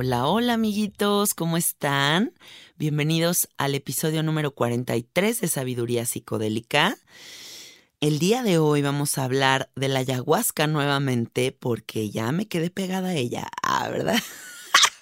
Hola, hola amiguitos, ¿cómo están? Bienvenidos al episodio número 43 de Sabiduría Psicodélica. El día de hoy vamos a hablar de la ayahuasca nuevamente porque ya me quedé pegada a ella, ah, ¿verdad?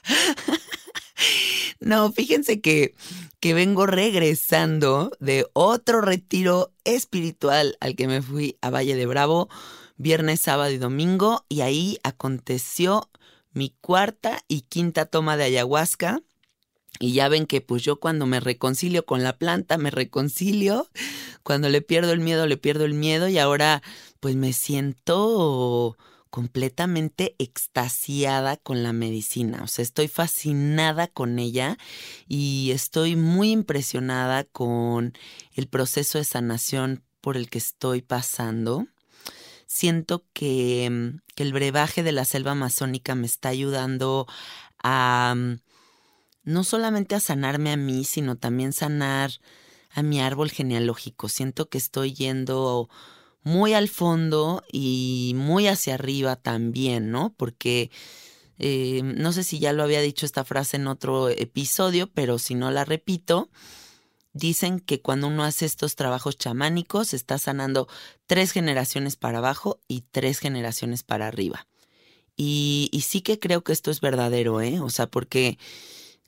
no, fíjense que, que vengo regresando de otro retiro espiritual al que me fui a Valle de Bravo viernes, sábado y domingo y ahí aconteció mi cuarta y quinta toma de ayahuasca. Y ya ven que pues yo cuando me reconcilio con la planta, me reconcilio. Cuando le pierdo el miedo, le pierdo el miedo. Y ahora pues me siento completamente extasiada con la medicina. O sea, estoy fascinada con ella y estoy muy impresionada con el proceso de sanación por el que estoy pasando siento que, mm, que el brebaje de la selva amazónica me está ayudando a mm, no solamente a sanarme a mí, sino también sanar a mi árbol genealógico. Siento que estoy yendo muy al fondo y muy hacia arriba también, ¿no? Porque eh, no sé si ya lo había dicho esta frase en otro episodio, pero si no la repito, Dicen que cuando uno hace estos trabajos chamánicos está sanando tres generaciones para abajo y tres generaciones para arriba. Y, sí que creo que esto es verdadero, ¿eh? O sea, porque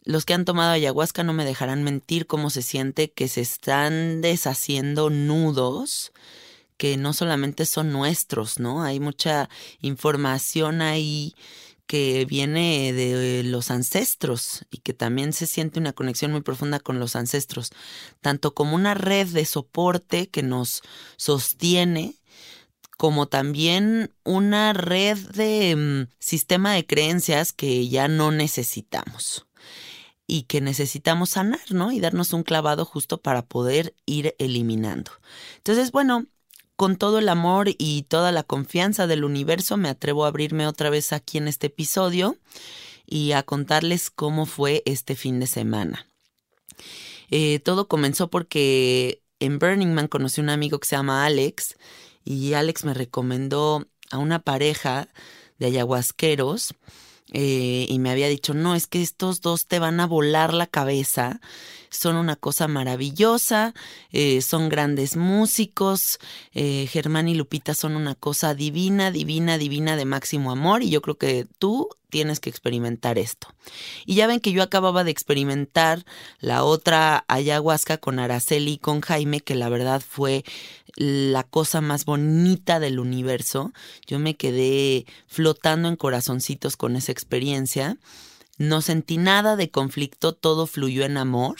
los que han tomado ayahuasca no me dejarán mentir cómo se siente que se están deshaciendo nudos que no solamente son nuestros, ¿no? Hay mucha información ahí que viene de los ancestros y que también se siente una conexión muy profunda con los ancestros, tanto como una red de soporte que nos sostiene, como también una red de mm, sistema de creencias que ya no necesitamos y que necesitamos sanar, ¿no? Y darnos un clavado justo para poder ir eliminando. Entonces, bueno, con todo el amor y toda la confianza del universo me atrevo a abrirme otra vez aquí en este episodio y a contarles cómo fue este fin de semana. Eh, todo comenzó porque en Burning Man conocí a un amigo que se llama Alex y Alex me recomendó a una pareja de ayahuasqueros eh, y me había dicho, no, es que estos dos te van a volar la cabeza, son una cosa maravillosa, eh, son grandes músicos, eh, Germán y Lupita son una cosa divina, divina, divina de máximo amor y yo creo que tú tienes que experimentar esto. Y ya ven que yo acababa de experimentar la otra ayahuasca con Araceli y con Jaime, que la verdad fue la cosa más bonita del universo. Yo me quedé flotando en corazoncitos con esa experiencia. No sentí nada de conflicto, todo fluyó en amor.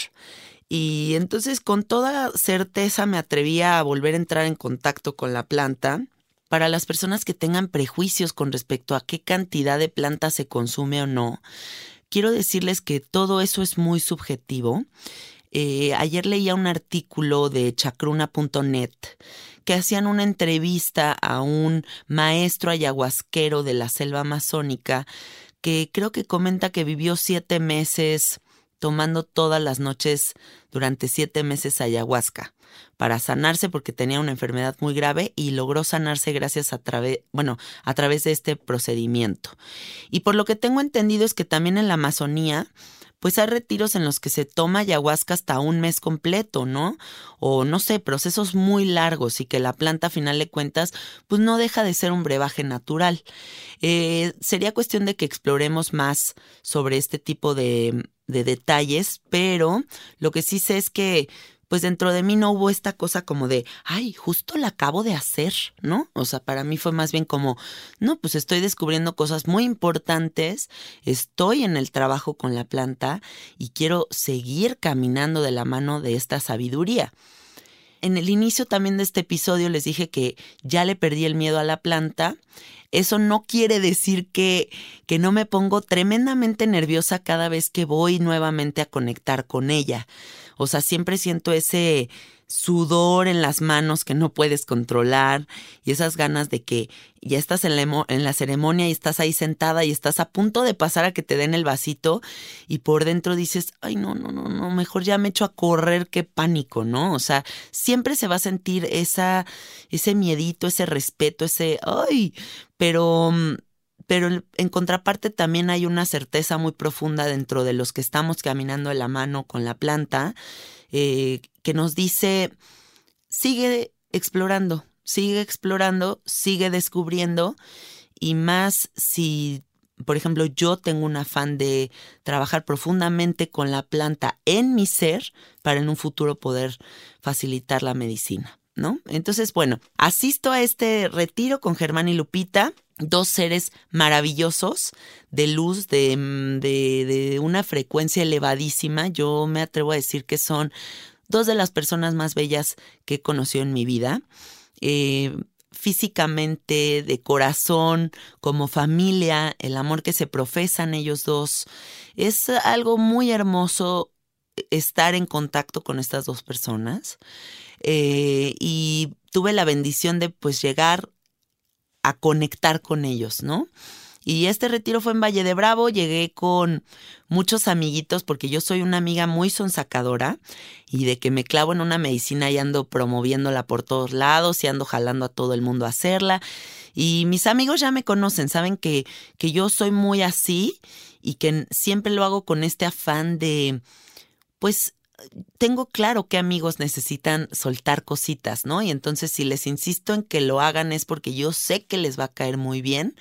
Y entonces con toda certeza me atrevía a volver a entrar en contacto con la planta para las personas que tengan prejuicios con respecto a qué cantidad de planta se consume o no, quiero decirles que todo eso es muy subjetivo. Eh, ayer leía un artículo de chacruna.net que hacían una entrevista a un maestro ayahuasquero de la selva amazónica que creo que comenta que vivió siete meses tomando todas las noches durante siete meses ayahuasca para sanarse porque tenía una enfermedad muy grave y logró sanarse gracias a través, bueno, a través de este procedimiento. Y por lo que tengo entendido es que también en la Amazonía pues hay retiros en los que se toma ayahuasca hasta un mes completo, ¿no? O no sé, procesos muy largos y que la planta a final de cuentas pues no deja de ser un brebaje natural. Eh, sería cuestión de que exploremos más sobre este tipo de, de detalles, pero lo que sí sé es que pues dentro de mí no hubo esta cosa como de, ay, justo la acabo de hacer, ¿no? O sea, para mí fue más bien como, no, pues estoy descubriendo cosas muy importantes, estoy en el trabajo con la planta y quiero seguir caminando de la mano de esta sabiduría. En el inicio también de este episodio les dije que ya le perdí el miedo a la planta. Eso no quiere decir que, que no me pongo tremendamente nerviosa cada vez que voy nuevamente a conectar con ella. O sea, siempre siento ese sudor en las manos que no puedes controlar y esas ganas de que ya estás en la, en la, ceremonia y estás ahí sentada y estás a punto de pasar a que te den el vasito y por dentro dices, ay, no, no, no, no, mejor ya me echo a correr, qué pánico, ¿no? O sea, siempre se va a sentir esa, ese miedito, ese respeto, ese, ay, pero mm, pero en contraparte también hay una certeza muy profunda dentro de los que estamos caminando de la mano con la planta, eh, que nos dice, sigue explorando, sigue explorando, sigue descubriendo, y más si, por ejemplo, yo tengo un afán de trabajar profundamente con la planta en mi ser para en un futuro poder facilitar la medicina. ¿No? Entonces, bueno, asisto a este retiro con Germán y Lupita dos seres maravillosos de luz mm, de, de, una frecuencia elevadísima. Yo me atrevo a decir que son dos de las personas más bellas que he conocido en mi vida. Eh, físicamente, de corazón, como familia, el amor que se profesan ellos dos. Es algo muy hermoso estar en contacto con estas dos personas. Eh, y tuve la bendición de pues llegar a conectar con ellos, ¿no? Y este retiro fue en Valle de Bravo, llegué con muchos amiguitos porque yo soy una amiga muy sonsacadora y de que me clavo en una medicina y ando promoviéndola por todos lados y ando jalando a todo el mundo a hacerla. Y mis amigos ya me conocen, saben que, que yo soy muy así y que siempre lo hago con este afán de, pues, tengo claro que amigos necesitan soltar cositas, ¿no? Y entonces si les insisto en que lo hagan es porque yo sé que les va a caer muy bien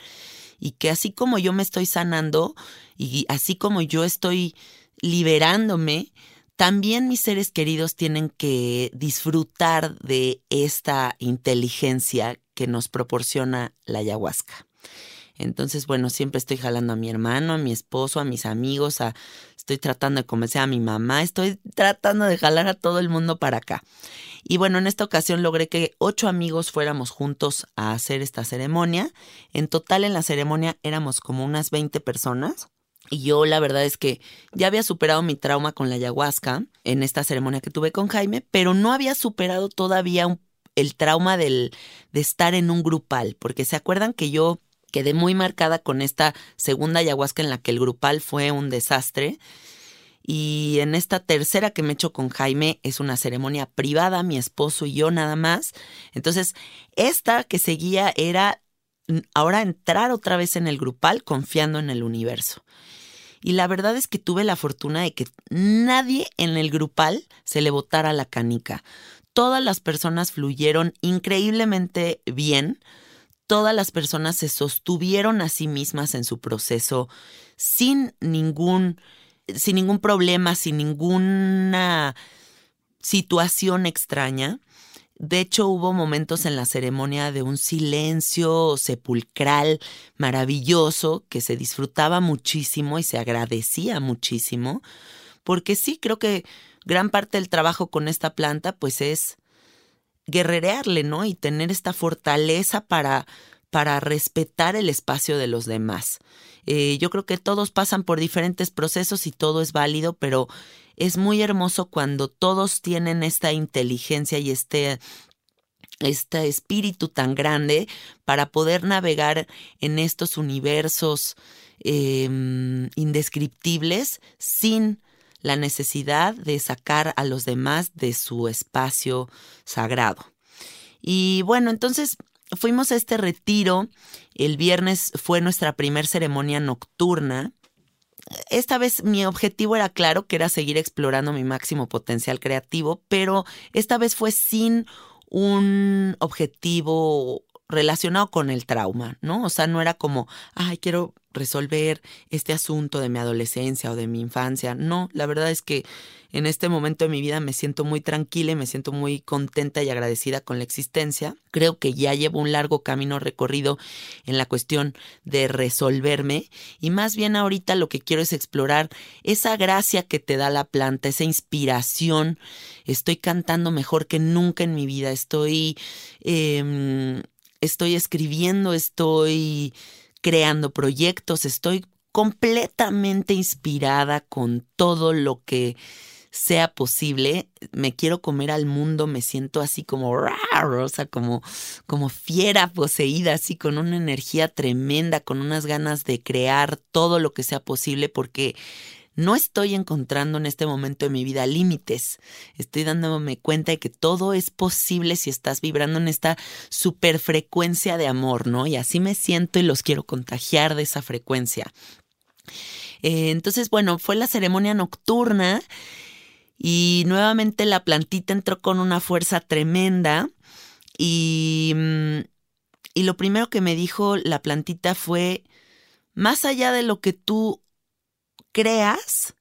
y que así como yo me estoy sanando y así como yo estoy liberándome, también mis seres queridos tienen que disfrutar de esta inteligencia que nos proporciona la ayahuasca. Entonces, bueno, siempre estoy jalando a mi hermano, a mi esposo, a mis amigos, a, estoy tratando de convencer a mi mamá, estoy tratando de jalar a todo el mundo para acá. Y bueno, en esta ocasión logré que ocho amigos fuéramos juntos a hacer esta ceremonia. En total en la ceremonia éramos como unas 20 personas. Y yo la verdad es que ya había superado mi trauma con la ayahuasca en esta ceremonia que tuve con Jaime, pero no había superado todavía el trauma del, de estar en un grupal, porque se acuerdan que yo quedé muy marcada con esta segunda ayahuasca en la que el grupal fue un desastre. Y en esta tercera que me echo con Jaime es una ceremonia privada, mi esposo y yo nada más. Entonces, esta que seguía era ahora entrar otra vez en el grupal confiando en el universo. Y la verdad es que tuve la fortuna de que nadie en el grupal se le botara la canica. Todas las personas fluyeron increíblemente bien. Todas las personas se sostuvieron a sí mismas en su proceso sin ningún sin ningún problema, sin ninguna situación extraña. De hecho, hubo momentos en la ceremonia de un silencio sepulcral maravilloso que se disfrutaba muchísimo y se agradecía muchísimo, porque sí, creo que gran parte del trabajo con esta planta pues es guerrerearle, ¿no? Y tener esta fortaleza para, para respetar el espacio de los demás. Eh, yo creo que todos pasan por diferentes procesos y todo es válido, pero es muy hermoso cuando todos tienen esta inteligencia y este este espíritu tan grande para poder navegar en estos universos em, indescriptibles sin la necesidad de sacar a los demás de su espacio sagrado. Y bueno, entonces fuimos a este retiro. El viernes fue nuestra primera ceremonia nocturna. Esta vez mi objetivo era claro, que era seguir explorando mi máximo potencial creativo, pero esta vez fue sin un objetivo relacionado con el trauma, ¿no? O sea, no era como, ay, quiero resolver este asunto de mi adolescencia o de mi infancia. No, la verdad es que en este momento de mi vida me siento muy tranquila y me siento muy contenta y agradecida con la existencia. Creo que ya llevo un largo camino recorrido en la cuestión de resolverme y más bien ahorita lo que quiero es explorar esa gracia que te da la planta, esa inspiración. Estoy cantando mejor que nunca en mi vida, estoy, eh, estoy escribiendo, estoy creando proyectos, estoy completamente inspirada con todo lo que sea posible. Me quiero comer al mundo, me siento así como, o sea, como, como fiera poseída, así con una energía tremenda, con unas ganas de crear todo lo que sea posible, porque no estoy encontrando en este momento de mi vida límites. Estoy dándome cuenta de que todo es posible si estás vibrando en esta superfrecuencia de amor, ¿no? Y así me siento y los quiero contagiar de esa frecuencia. Eh, entonces, bueno, fue la ceremonia nocturna y nuevamente la plantita entró con una fuerza tremenda y, mm, y lo primero que me dijo la plantita fue, más allá de lo que tú creas,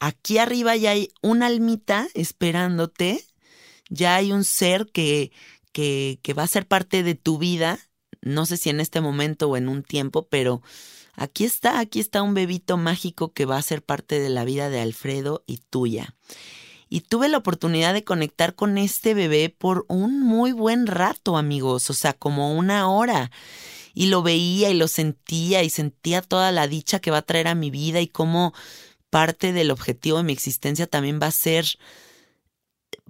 aquí arriba ya hay una almita esperándote, ya hay un ser que, que, que va a ser parte de tu vida, no sé si en este momento o en un tiempo, pero aquí está, aquí está un bebito mágico que va a ser parte de la vida de Alfredo y tuya. Y tuve la oportunidad de conectar con este bebé por un muy buen rato, amigos, o sea, como una hora. Y lo veía y lo sentía y sentía toda la dicha que va a traer a mi vida y cómo parte del objetivo de mi existencia también va a ser,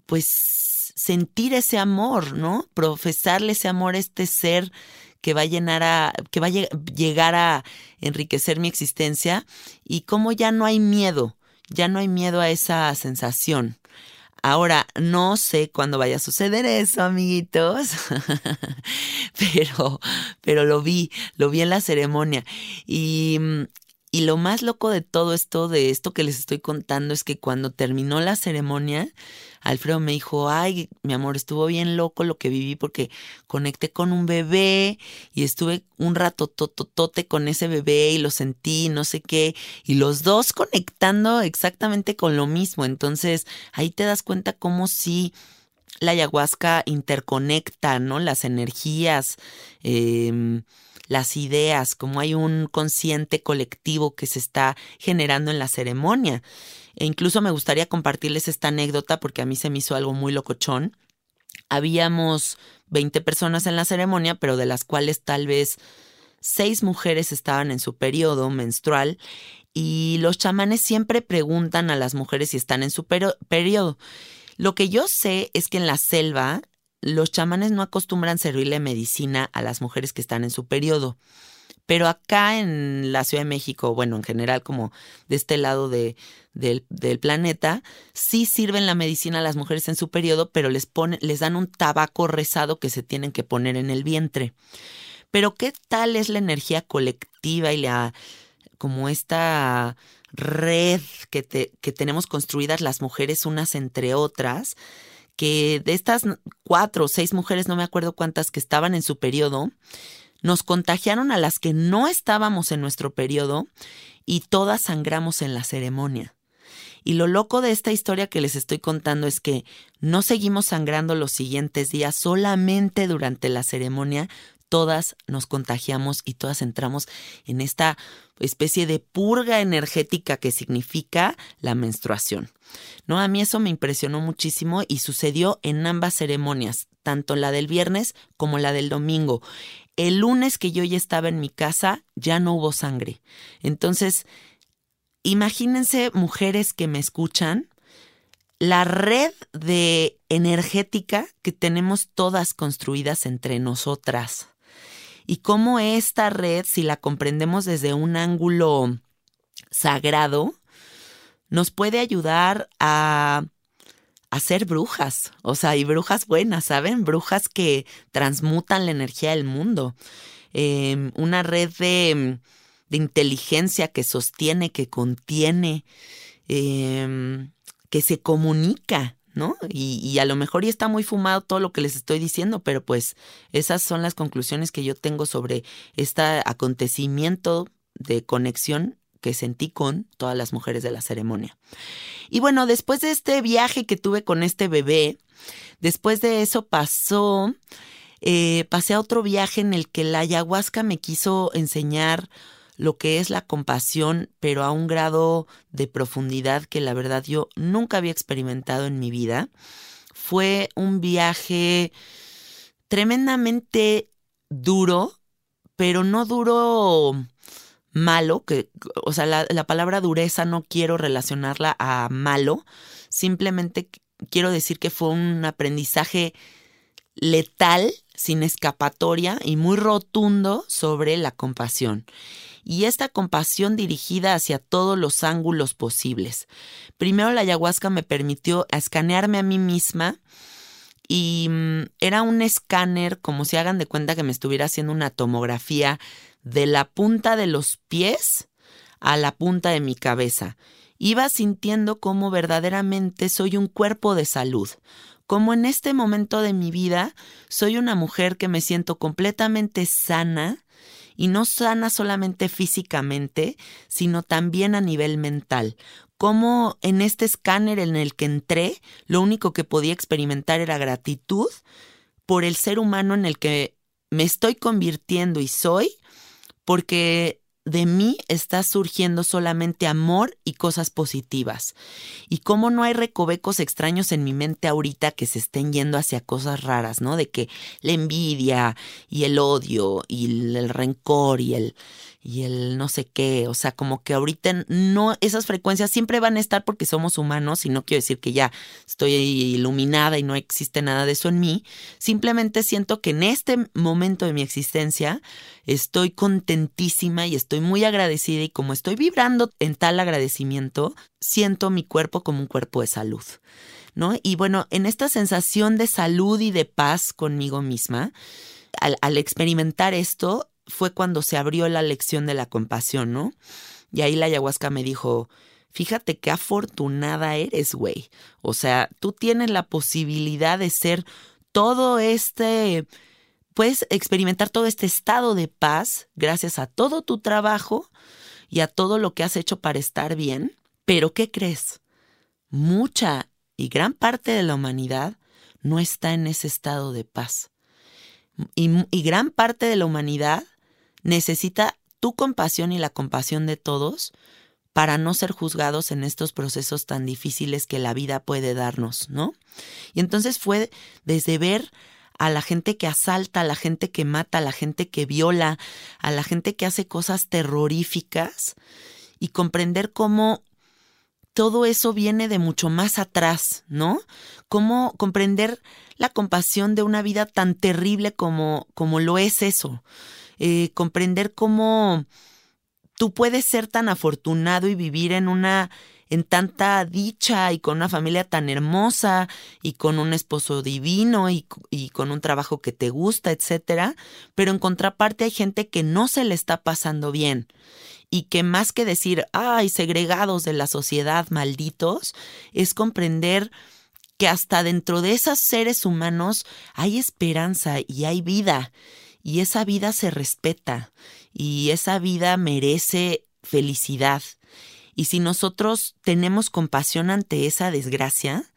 pues, sentir ese amor, ¿no? Profesarle ese amor a este ser que va a llenar a, que va a llegar a enriquecer mi existencia y cómo ya no hay miedo, ya no hay miedo a esa sensación. Ahora, no sé cuándo vaya a suceder eso, amiguitos, pero, pero lo vi, lo vi en la ceremonia. Y, y lo más loco de todo esto, de esto que les estoy contando, es que cuando terminó la ceremonia, Alfredo me dijo, ay, mi amor, estuvo bien loco lo que viví porque conecté con un bebé y estuve un rato tototote con ese bebé y lo sentí, no sé qué, y los dos conectando exactamente con lo mismo. Entonces, ahí te das cuenta cómo sí la ayahuasca interconecta, ¿no? Las energías. Eh, las ideas, como hay un consciente colectivo que se está generando en la ceremonia. E incluso me gustaría compartirles esta anécdota porque a mí se me hizo algo muy locochón. Habíamos 20 personas en la ceremonia, pero de las cuales tal vez seis mujeres estaban en su periodo menstrual y los chamanes siempre preguntan a las mujeres si están en su periodo. Lo que yo sé es que en la selva los chamanes no acostumbran servirle medicina a las mujeres que están en su periodo. Pero acá en la Ciudad de México, bueno, en general como de este lado de, del, planeta, sí sirven la medicina a las mujeres en su periodo, pero les, ponen, les dan un tabaco rezado que se tienen que poner en el vientre. Pero ¿qué tal es la energía colectiva y la como esta red que, que tenemos construidas las mujeres unas entre otras? que de estas cuatro o seis mujeres, no me acuerdo cuántas que estaban en su periodo, nos contagiaron a las que no estábamos en nuestro periodo y todas sangramos en la ceremonia. Y lo loco de esta historia que les estoy contando es que no seguimos sangrando los siguientes días, solamente durante la ceremonia todas nos contagiamos y todas entramos en esta especie de purga energética que significa la menstruación. No, a mí eso me impresionó muchísimo y sucedió en ambas ceremonias, tanto la del viernes como la del domingo. El lunes que yo ya estaba en mi casa ya no hubo sangre. Entonces, imagínense mujeres que me escuchan, la red de energética que tenemos todas construidas entre nosotras y cómo esta red, si la comprendemos desde un ángulo sagrado, nos puede ayudar a, a ser brujas, o sea, y brujas buenas, ¿saben? Brujas que transmutan la energía del mundo. Em, una red de, inteligencia que sostiene, que contiene, em, que se comunica, ¿no? Y, a lo mejor ya está muy fumado todo lo que les estoy diciendo, pero pues esas son las conclusiones que yo tengo sobre este acontecimiento de conexión que sentí con todas las mujeres de la ceremonia. Y bueno, después de este viaje que tuve con este bebé, después de eso pasó, eh, pasé a otro viaje en el que la ayahuasca me quiso enseñar lo que es la compasión, pero a un grado de profundidad que la verdad yo nunca había experimentado en mi vida. Fue un viaje tremendamente duro, pero no duro malo, que, o sea, la, la palabra dureza no quiero relacionarla a malo, simplemente quiero decir que fue un aprendizaje letal, sin escapatoria y muy rotundo sobre la compasión y esta compasión dirigida hacia todos los ángulos posibles. Primero la ayahuasca me permitió escanearme a mí misma y mm, era un escáner como si hagan de cuenta que me estuviera haciendo una tomografía de la punta de los pies a la punta de mi cabeza. Iba sintiendo cómo verdaderamente soy un cuerpo de salud, como en este momento de mi vida soy una mujer que me siento completamente sana, y no sana solamente físicamente, sino también a nivel mental. Como en este escáner en el que entré, lo único que podía experimentar era gratitud por el ser humano en el que me estoy convirtiendo y soy, porque de mí está surgiendo solamente amor y cosas positivas. Y cómo no hay recovecos extraños en mi mente ahorita que se estén yendo hacia cosas raras, ¿no? De que la envidia y el odio y el rencor y el y el no sé qué, o sea, como que ahorita no, esas frecuencias siempre van a estar porque somos humanos y no quiero decir que ya estoy iluminada y no existe nada de eso en mí, simplemente siento que en este momento de mi existencia estoy contentísima y estoy muy agradecida y como estoy vibrando en tal agradecimiento, siento mi cuerpo como un cuerpo de salud. ¿No? Y bueno, en esta sensación de salud y de paz conmigo misma, al, al experimentar esto, fue cuando se abrió la lección de la compasión, ¿no? Y ahí la ayahuasca me dijo, fíjate qué afortunada eres, güey. O sea, tú tienes la posibilidad de ser todo este, puedes experimentar todo este estado de paz gracias a todo tu trabajo y a todo lo que has hecho para estar bien. Pero ¿qué crees? Mucha y gran parte de la humanidad no está en ese estado de paz. Y, y gran parte de la humanidad necesita tu compasión y la compasión de todos para no ser juzgados en estos procesos tan difíciles que la vida puede darnos, ¿no? Y entonces fue desde ver a la gente que asalta, a la gente que mata, a la gente que viola, a la gente que hace cosas terroríficas y comprender cómo todo eso viene de mucho más atrás, ¿no? Cómo comprender la compasión de una vida tan terrible como, como lo es eso. Eh, comprender cómo tú puedes ser tan afortunado y vivir en una en tanta dicha y con una familia tan hermosa y con un esposo divino y, y, con un trabajo que te gusta, etcétera, pero en contraparte hay gente que no se le está pasando bien y que más que decir, ay, segregados de la sociedad, malditos, es comprender que hasta dentro de esos seres humanos hay esperanza y hay vida y esa vida se respeta y esa vida merece felicidad. Y si nosotros tenemos compasión ante esa desgracia,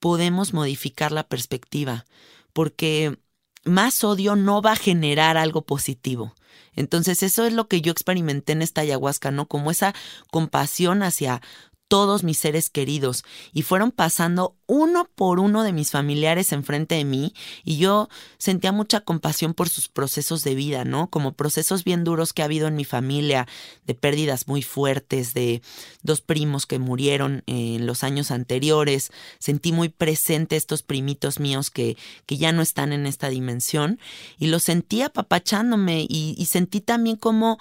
podemos modificar la perspectiva, porque más odio no va a generar algo positivo. Entonces eso es lo que yo experimenté en esta ayahuasca, ¿no? Como esa compasión hacia todos mis seres queridos y fueron pasando uno por uno de mis familiares enfrente de mí y yo sentía mucha compasión por sus procesos de vida, ¿no? Como procesos bien duros que ha habido en mi familia, de pérdidas muy fuertes, de dos primos que murieron en los años anteriores. Sentí muy presente estos primitos míos que, que ya no están en esta dimensión y los sentí apapachándome y, sentí también como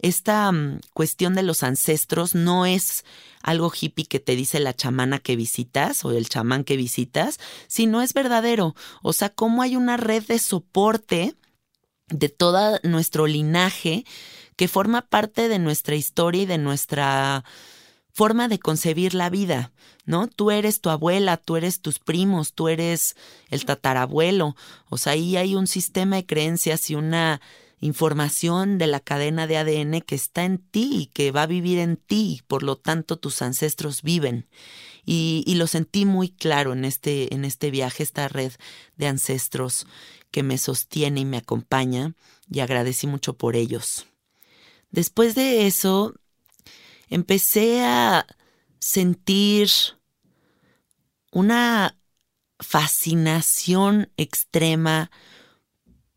esta mm, cuestión de los ancestros no es algo hippie que te dice la chamana que visitas o el que visitas, sino es verdadero. O sea, cómo hay una red de soporte de todo nuestro linaje que forma parte de nuestra historia y de nuestra forma de concebir la vida, ¿no? Tú eres tu abuela, tú eres tus primos, tú eres el tatarabuelo. O sea, ahí hay un sistema de creencias y una información de la cadena de ADN que está en ti y que va a vivir en ti, por lo tanto tus ancestros viven. Y, y, lo sentí muy claro en este, en este viaje, esta red de ancestros que me sostiene y me acompaña, y agradecí mucho por ellos. Después de eso, empecé a sentir una fascinación extrema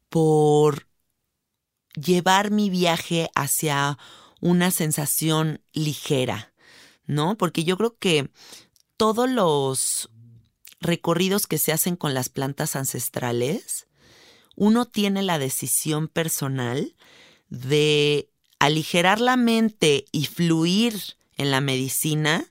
por llevar mi viaje hacia una sensación ligera, ¿no? Porque yo creo que todos los recorridos que se hacen con las plantas ancestrales, uno tiene la decisión personal de aligerar la mente y fluir en la medicina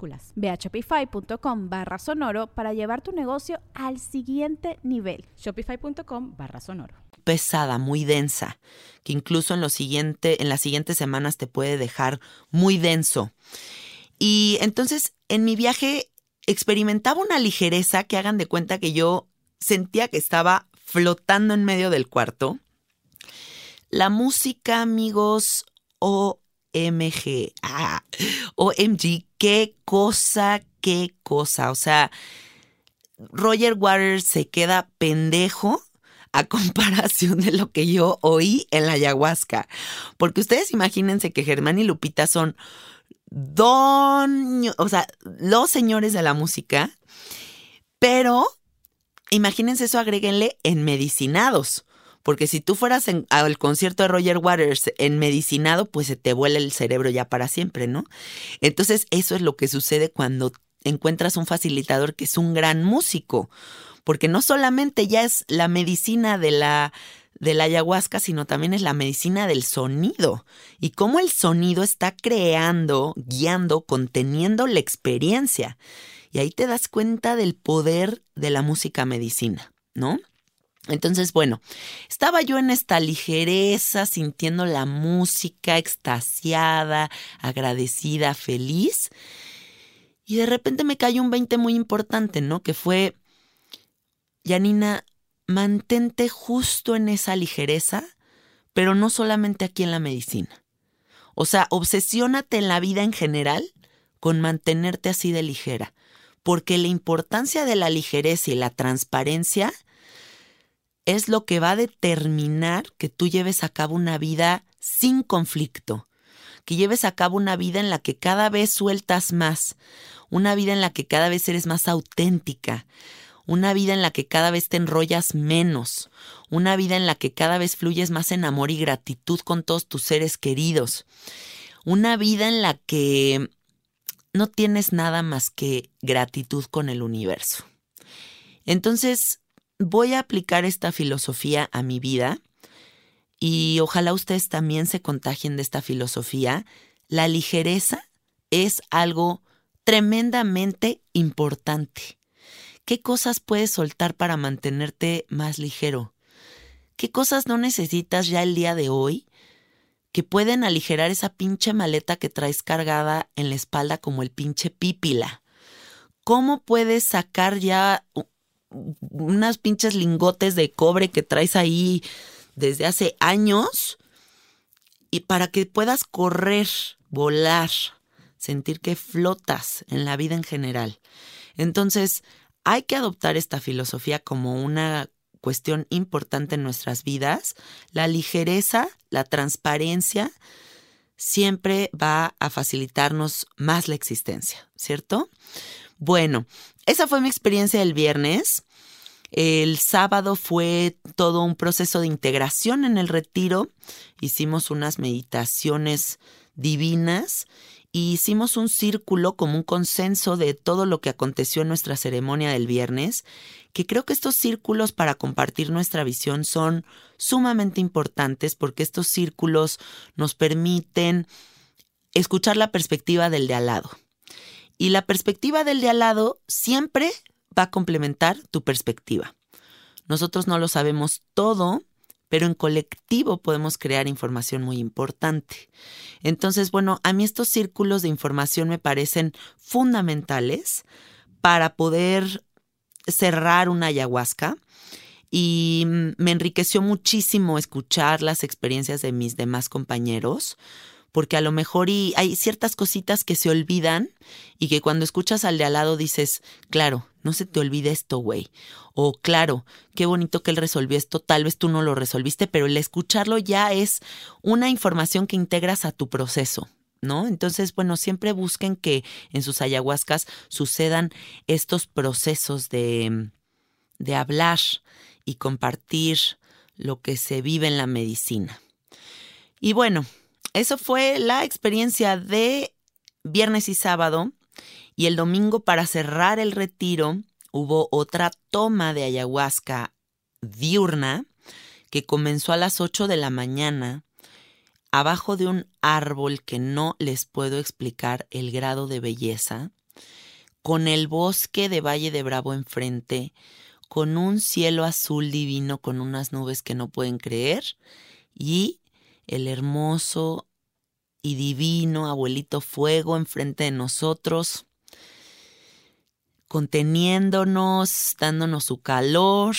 Ve a shopify.com barra sonoro para llevar tu negocio al siguiente nivel. Shopify.com barra sonoro. Pesada, muy densa, que incluso en, lo siguiente, en las siguientes semanas te puede dejar muy denso. Y entonces en mi viaje experimentaba una ligereza que hagan de cuenta que yo sentía que estaba flotando en medio del cuarto. La música, amigos, o OMG. Ah, OMG, qué cosa, qué cosa. O sea, Roger Waters se queda pendejo a comparación de lo que yo oí en la ayahuasca. Porque ustedes imagínense que Germán y Lupita son don, o sea, los señores de la música, pero imagínense eso, agréguenle en medicinados. Porque si tú fueras al concierto de Roger Waters en medicinado, pues se te vuela el cerebro ya para siempre, ¿no? Entonces eso es lo que sucede cuando encuentras un facilitador que es un gran músico. Porque no solamente ya es la medicina de la de la ayahuasca, sino también es la medicina del sonido y cómo el sonido está creando, guiando, conteniendo la experiencia. Y ahí te das cuenta del poder de la música medicina, ¿no? Entonces, bueno, estaba yo en esta ligereza, sintiendo la música, extasiada, agradecida, feliz. Y de repente me cayó un 20 muy importante, ¿no? Que fue, Janina, mantente justo en esa ligereza, pero no solamente aquí en la medicina. O sea, obsesiónate en la vida en general con mantenerte así de ligera, porque la importancia de la ligereza y la transparencia es lo que va a determinar que tú lleves a cabo una vida sin conflicto, que lleves a cabo una vida en la que cada vez sueltas más, una vida en la que cada vez eres más auténtica, una vida en la que cada vez te enrollas menos, una vida en la que cada vez fluyes más en amor y gratitud con todos tus seres queridos, una vida en la que no tienes nada más que gratitud con el universo. Entonces, voy a aplicar esta filosofía a mi vida y ojalá ustedes también se contagien de esta filosofía. La ligereza es algo tremendamente importante. ¿Qué cosas puedes soltar para mantenerte más ligero? ¿Qué cosas no necesitas ya el día de hoy que pueden aligerar esa pinche maleta que traes cargada en la espalda como el pinche pípila? ¿Cómo puedes sacar ya unas pinches lingotes de cobre que traes ahí desde hace años y para que puedas correr, volar, sentir que flotas en la vida en general? Entonces, hay que adoptar esta filosofía como una cuestión importante en nuestras vidas. La ligereza, la transparencia, siempre va a facilitarnos más la existencia, ¿cierto? Bueno, esa fue mi experiencia el viernes. El sábado fue todo un proceso de integración en el retiro. Hicimos unas meditaciones divinas hicimos un círculo como un consenso de todo lo que aconteció en nuestra ceremonia del viernes, que creo que estos círculos para compartir nuestra visión son sumamente importantes porque estos círculos nos permiten escuchar la perspectiva del de al lado. Y la perspectiva del de al lado siempre va a complementar tu perspectiva. Nosotros no lo sabemos todo, pero en colectivo podemos crear información muy importante. Entonces, bueno, a mí estos círculos de información me parecen fundamentales para poder cerrar una ayahuasca y me enriqueció muchísimo escuchar las experiencias de mis demás compañeros porque a lo mejor y hay ciertas cositas que se olvidan y que cuando escuchas al de al lado dices, claro, no se te olvide esto, güey. O claro, qué bonito que él resolvió esto, tal vez tú no lo resolviste, pero el escucharlo ya es una información que integras a tu proceso. ¿No? Entonces, bueno, siempre busquen que en sus ayahuascas sucedan estos procesos de, de hablar y compartir lo que se vive en la medicina. Y bueno, eso fue la experiencia de viernes y sábado. Y el domingo, para cerrar el retiro, hubo otra toma de ayahuasca diurna que comenzó a las 8 de la mañana abajo de un árbol que no les puedo explicar el grado de belleza, con el bosque de Valle de Bravo enfrente, con un cielo azul divino con unas nubes que no pueden creer y el hermoso y divino abuelito fuego enfrente de nosotros, conteniéndonos, dándonos su calor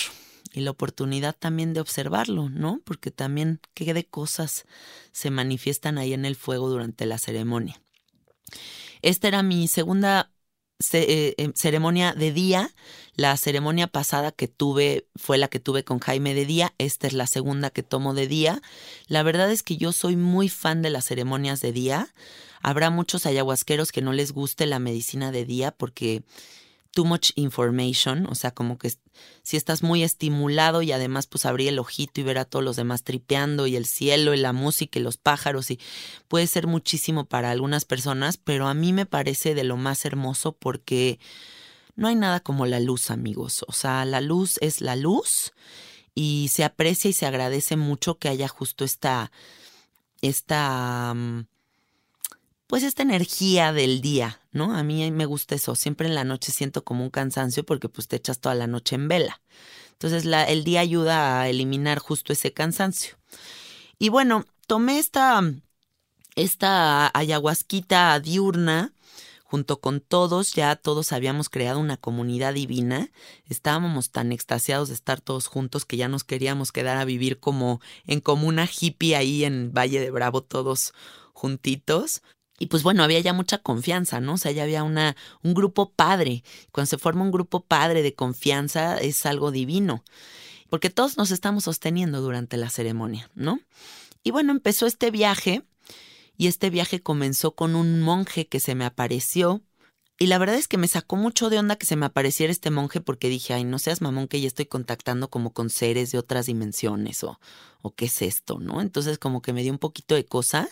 y la oportunidad también de observarlo, ¿no? Porque también qué de cosas se manifiestan ahí en el fuego durante la ceremonia. Esta era mi segunda eh, em, ceremonia de día. La ceremonia pasada que tuve fue la que tuve con Jaime de día. Esta es la segunda que tomo de día. La verdad es que yo soy muy fan de las ceremonias de día. Habrá muchos ayahuasqueros que no les guste la medicina de día porque too much information, o sea, como que si estás muy estimulado y además pues abrir el ojito y ver a todos los demás tripeando y el cielo y la música y los pájaros y puede ser muchísimo para algunas personas, pero a mí me parece de lo más hermoso porque no hay nada como la luz, amigos, o sea, la luz es la luz y se aprecia y se agradece mucho que haya justo esta, esta, mm, pues esta energía del día, ¿no? A mí me gusta eso. Siempre en la noche siento como un cansancio porque pues te echas toda la noche en vela. Entonces la, el día ayuda a eliminar justo ese cansancio. Y bueno, tomé esta, esta ayahuasquita diurna junto con todos, ya todos habíamos creado una comunidad divina, estábamos tan extasiados de estar todos juntos que ya nos queríamos quedar a vivir como en comuna hippie ahí en Valle de Bravo todos juntitos. Y pues bueno, había ya mucha confianza, ¿no? O sea, ya había una, un grupo padre. Cuando se forma un grupo padre de confianza es algo divino, porque todos nos estamos sosteniendo durante la ceremonia, ¿no? Y bueno, empezó este viaje y este viaje comenzó con un monje que se me apareció. Y la verdad es que me sacó mucho de onda que se me apareciera este monje porque dije, ay, no seas mamón que ya estoy contactando como con seres de otras dimensiones o, o qué es esto, ¿no? Entonces como que me dio un poquito de cosa.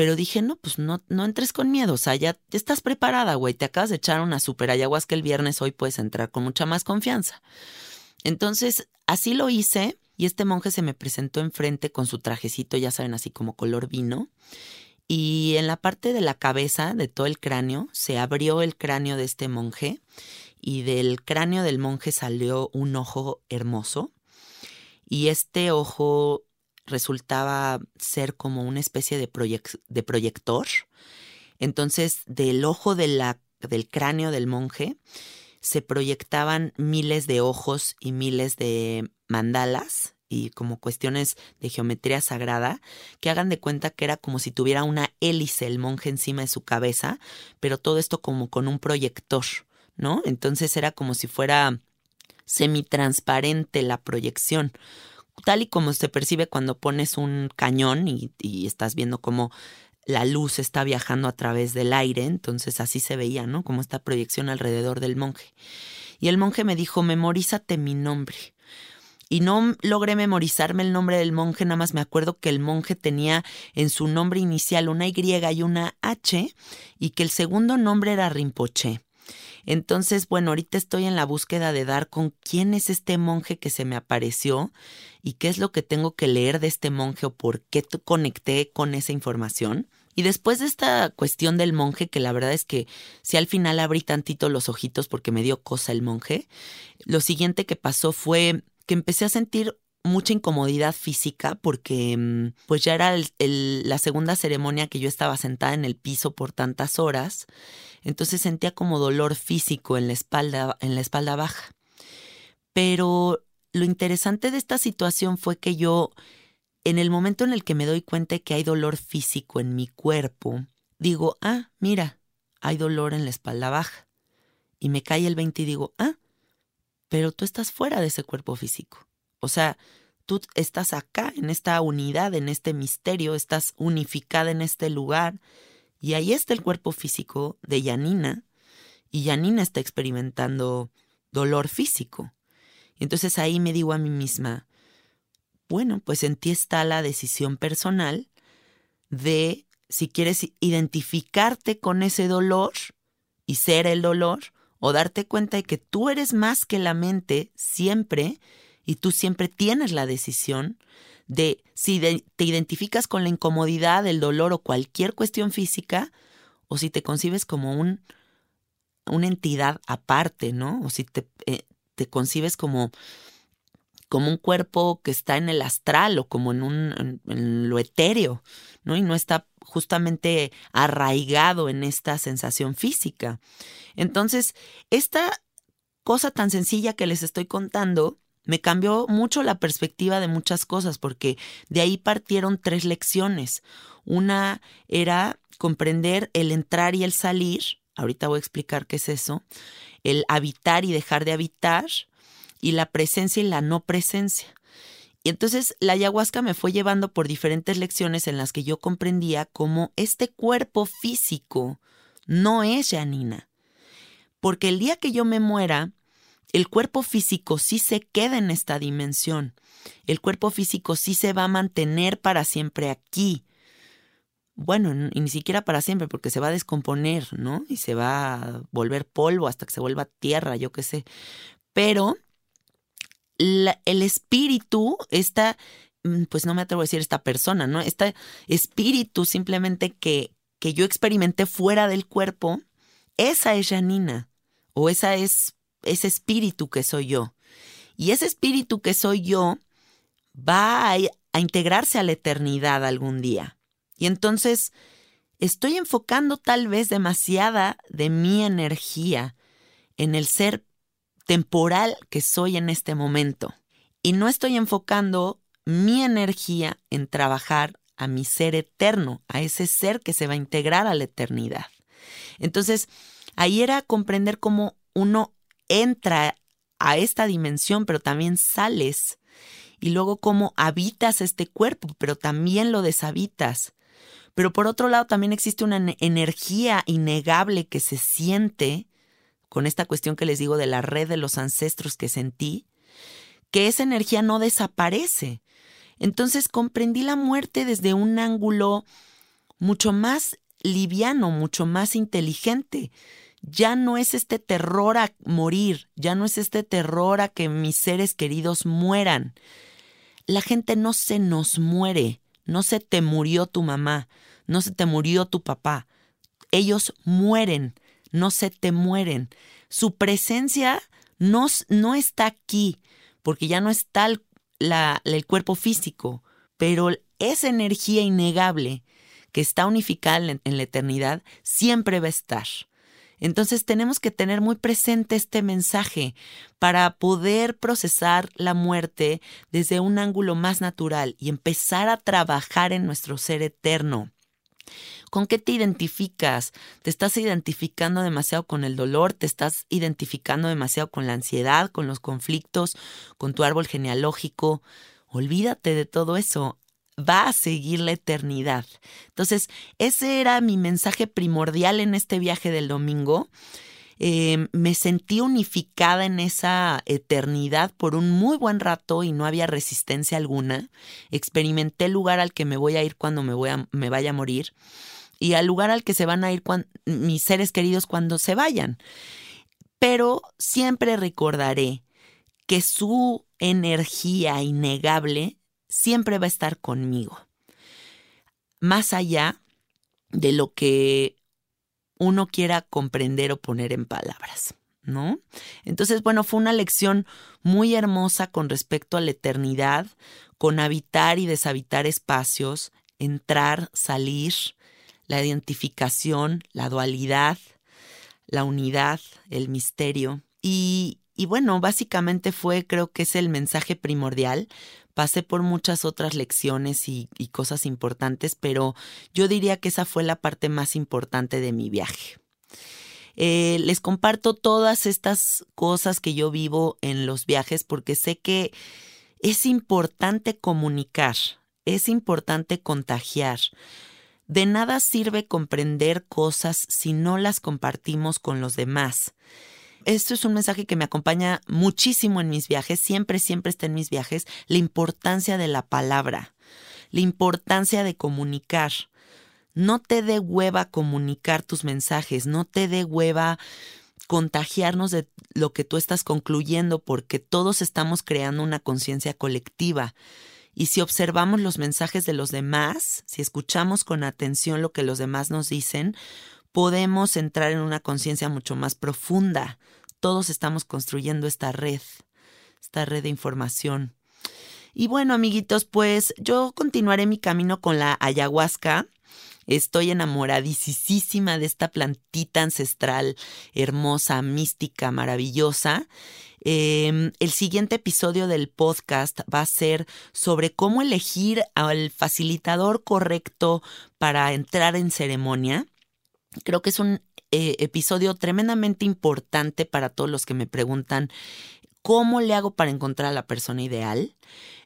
Pero dije, no, pues no, no entres con miedo, o sea, ya, estás preparada, güey, te acabas de echar una super ayahuasca el viernes, hoy puedes entrar con mucha más confianza. Entonces, así lo hice y este monje se me presentó enfrente con su trajecito, ya saben, así como color vino. Y en la parte de la cabeza, de todo el cráneo, se abrió el cráneo de este monje y del cráneo del monje salió un ojo hermoso. Y este ojo resultaba ser como una especie de, proyector. Entonces, del ojo del cráneo del monje se proyectaban miles de ojos y miles de mandalas y como cuestiones de geometría sagrada, que hagan de cuenta que era como si tuviera una hélice el monje encima de su cabeza, pero todo esto como con un proyector, ¿no? Entonces era como si fuera semitransparente la proyección, tal y como se percibe cuando pones un cañón y, estás viendo cómo la luz está viajando a través del aire, entonces así se veía, ¿no? Como esta proyección alrededor del monje. Y el monje me dijo, memorízate mi nombre. Y no logré memorizarme el nombre del monje, nada más me acuerdo que el monje tenía en su nombre inicial una Y y una H y que el segundo nombre era Rinpoche. Entonces, bueno, ahorita estoy en la búsqueda de dar con quién es este monje que se me apareció y qué es lo que tengo que leer de este monje o por qué conecté con esa información. Y después de esta cuestión del monje, que la verdad es que si al final abrí tantito los ojitos porque me dio cosa el monje, lo siguiente que pasó fue que empecé a sentir mucha incomodidad física porque mm, pues ya era la segunda ceremonia que yo estaba sentada en el piso por tantas horas, entonces sentía como dolor físico en la espalda, en la espalda baja. Pero lo interesante de esta situación fue que yo, en el momento en el que me doy cuenta de que hay dolor físico en mi cuerpo, digo, ah, mira, hay dolor en la espalda baja. Y me cae el 20 y digo, ah, pero tú estás fuera de ese cuerpo físico. O sea, tú estás acá, en esta unidad, en este misterio, estás unificada en este lugar. Y ahí está el cuerpo físico de Yanina. Y Yanina está experimentando dolor físico. Entonces ahí me digo a mí misma, bueno, pues en ti está la decisión personal de si quieres identificarte con ese dolor y ser el dolor, o darte cuenta de que tú eres más que la mente siempre y tú siempre tienes la decisión de si te identificas con la incomodidad, el dolor o cualquier cuestión física, o si te concibes como un, una entidad aparte, ¿no? O si te, eh, te concibes como, como un cuerpo que está en el astral o como en, un, en lo etéreo, ¿no? Y no está justamente arraigado en esta sensación física. Entonces, esta cosa tan sencilla que les estoy contando me cambió mucho la perspectiva de muchas cosas porque de ahí partieron tres lecciones. Una era comprender el entrar y el salir, ahorita voy a explicar qué es eso, el habitar y dejar de habitar, y la presencia y la no presencia. Y entonces la ayahuasca me fue llevando por diferentes lecciones en las que yo comprendía cómo este cuerpo físico no es Janina. Porque el día que yo me muera, el cuerpo físico sí se queda en esta dimensión. El cuerpo físico sí se va a mantener para siempre aquí. Bueno, y ni siquiera para siempre, porque se va a descomponer, ¿no? Y se va a volver polvo hasta que se vuelva tierra, yo qué sé. Pero el espíritu, esta, mm, pues no me atrevo a decir esta persona, ¿no? Este espíritu simplemente que, que yo experimenté fuera del cuerpo, esa es Janina, o esa es ese espíritu que soy yo. Y ese espíritu que soy yo va a, a integrarse a la eternidad algún día. Y entonces estoy enfocando tal vez demasiada de mi energía en el ser temporal que soy en este momento. Y no estoy enfocando mi energía en trabajar a mi ser eterno, a ese ser que se va a integrar a la eternidad. Entonces, ahí era comprender cómo uno entra a esta dimensión, pero también sales. Y luego cómo habitas este cuerpo, pero también lo deshabitas. Pero por otro lado, también existe una energía innegable que se siente con esta cuestión que les digo de la red de los ancestros que sentí, que esa energía no desaparece. Entonces comprendí la muerte desde un ángulo mucho más liviano, mucho más inteligente. Ya no es este terror a morir, ya no es este terror a que mis seres queridos mueran. La gente no se nos muere, no se te murió tu mamá, no se te murió tu papá. Ellos mueren, no se te mueren. Su presencia no, no está aquí, porque ya no está el, el cuerpo físico, pero esa energía innegable que está unificada en la eternidad siempre va a estar. Entonces tenemos que tener muy presente este mensaje para poder procesar la muerte desde un ángulo más natural y empezar a trabajar en nuestro ser eterno. ¿Con qué te identificas? ¿Te estás identificando demasiado con el dolor? ¿Te estás identificando demasiado con la ansiedad, con los conflictos, con tu árbol genealógico? Olvídate de todo eso. Va a seguir la eternidad. Entonces, ese era mi mensaje primordial en este viaje del domingo. Eh, me sentí unificada en esa eternidad por un muy buen rato y no había resistencia alguna. Experimenté el lugar al que me voy a ir cuando me, voy a, vaya a morir y al lugar al que se van a ir mis seres queridos cuando se vayan. Pero siempre recordaré que su energía innegable siempre va a estar conmigo. Más allá de lo que uno quiera comprender o poner en palabras, ¿no? Entonces, bueno, fue una lección muy hermosa con respecto a la eternidad, con habitar y deshabitar espacios, entrar, salir, la identificación, la dualidad, la unidad, el misterio. Y, y bueno, básicamente fue, creo que es el mensaje primordial, Pasé por muchas otras lecciones y, cosas importantes, pero yo diría que esa fue la parte más importante de mi viaje. Eh, les comparto todas estas cosas que yo vivo en los viajes porque sé que es importante comunicar, es importante contagiar. De nada sirve comprender cosas si no las compartimos con los demás. Esto es un mensaje que me acompaña muchísimo en mis viajes, siempre, siempre está en mis viajes, la importancia de la palabra, la importancia de comunicar. No te dé hueva comunicar tus mensajes, no te dé hueva contagiarnos de lo que tú estás concluyendo porque todos estamos creando una conciencia colectiva. Y si observamos los mensajes de los demás, si escuchamos con atención lo que los demás nos dicen, podemos entrar en una conciencia mucho más profunda. Todos estamos construyendo esta red, esta red de información. Y bueno, amiguitos, pues yo continuaré mi camino con la ayahuasca. Estoy enamoradísima de esta plantita ancestral, hermosa, mística, maravillosa. Em, el siguiente episodio del podcast va a ser sobre cómo elegir al facilitador correcto para entrar en ceremonia. Creo que es un eh, episodio tremendamente importante para todos los que me preguntan cómo le hago para encontrar a la persona ideal.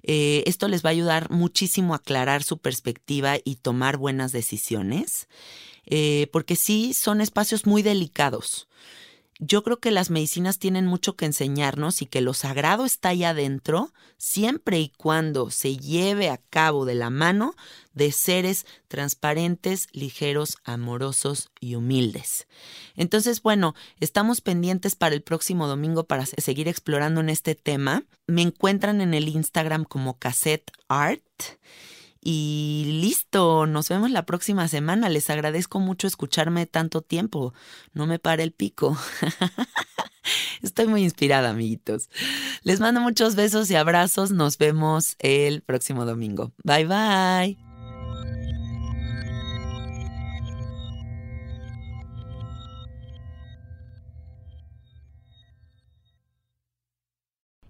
Eh, esto les va a ayudar muchísimo a aclarar su perspectiva y tomar buenas decisiones, eh, porque sí son espacios muy delicados. Yo creo que las medicinas tienen mucho que enseñarnos y que lo sagrado está ahí adentro, siempre y cuando se lleve a cabo de la mano de seres transparentes, ligeros, amorosos y humildes. Entonces, bueno, estamos pendientes para el próximo domingo para seguir explorando en este tema. Me encuentran en el Instagram como Cassette Art. Y listo, nos vemos la próxima semana. Les agradezco mucho escucharme tanto tiempo. No me pare el pico. Estoy muy inspirada, amiguitos. Les mando muchos besos y abrazos. Nos vemos el próximo domingo. Bye bye.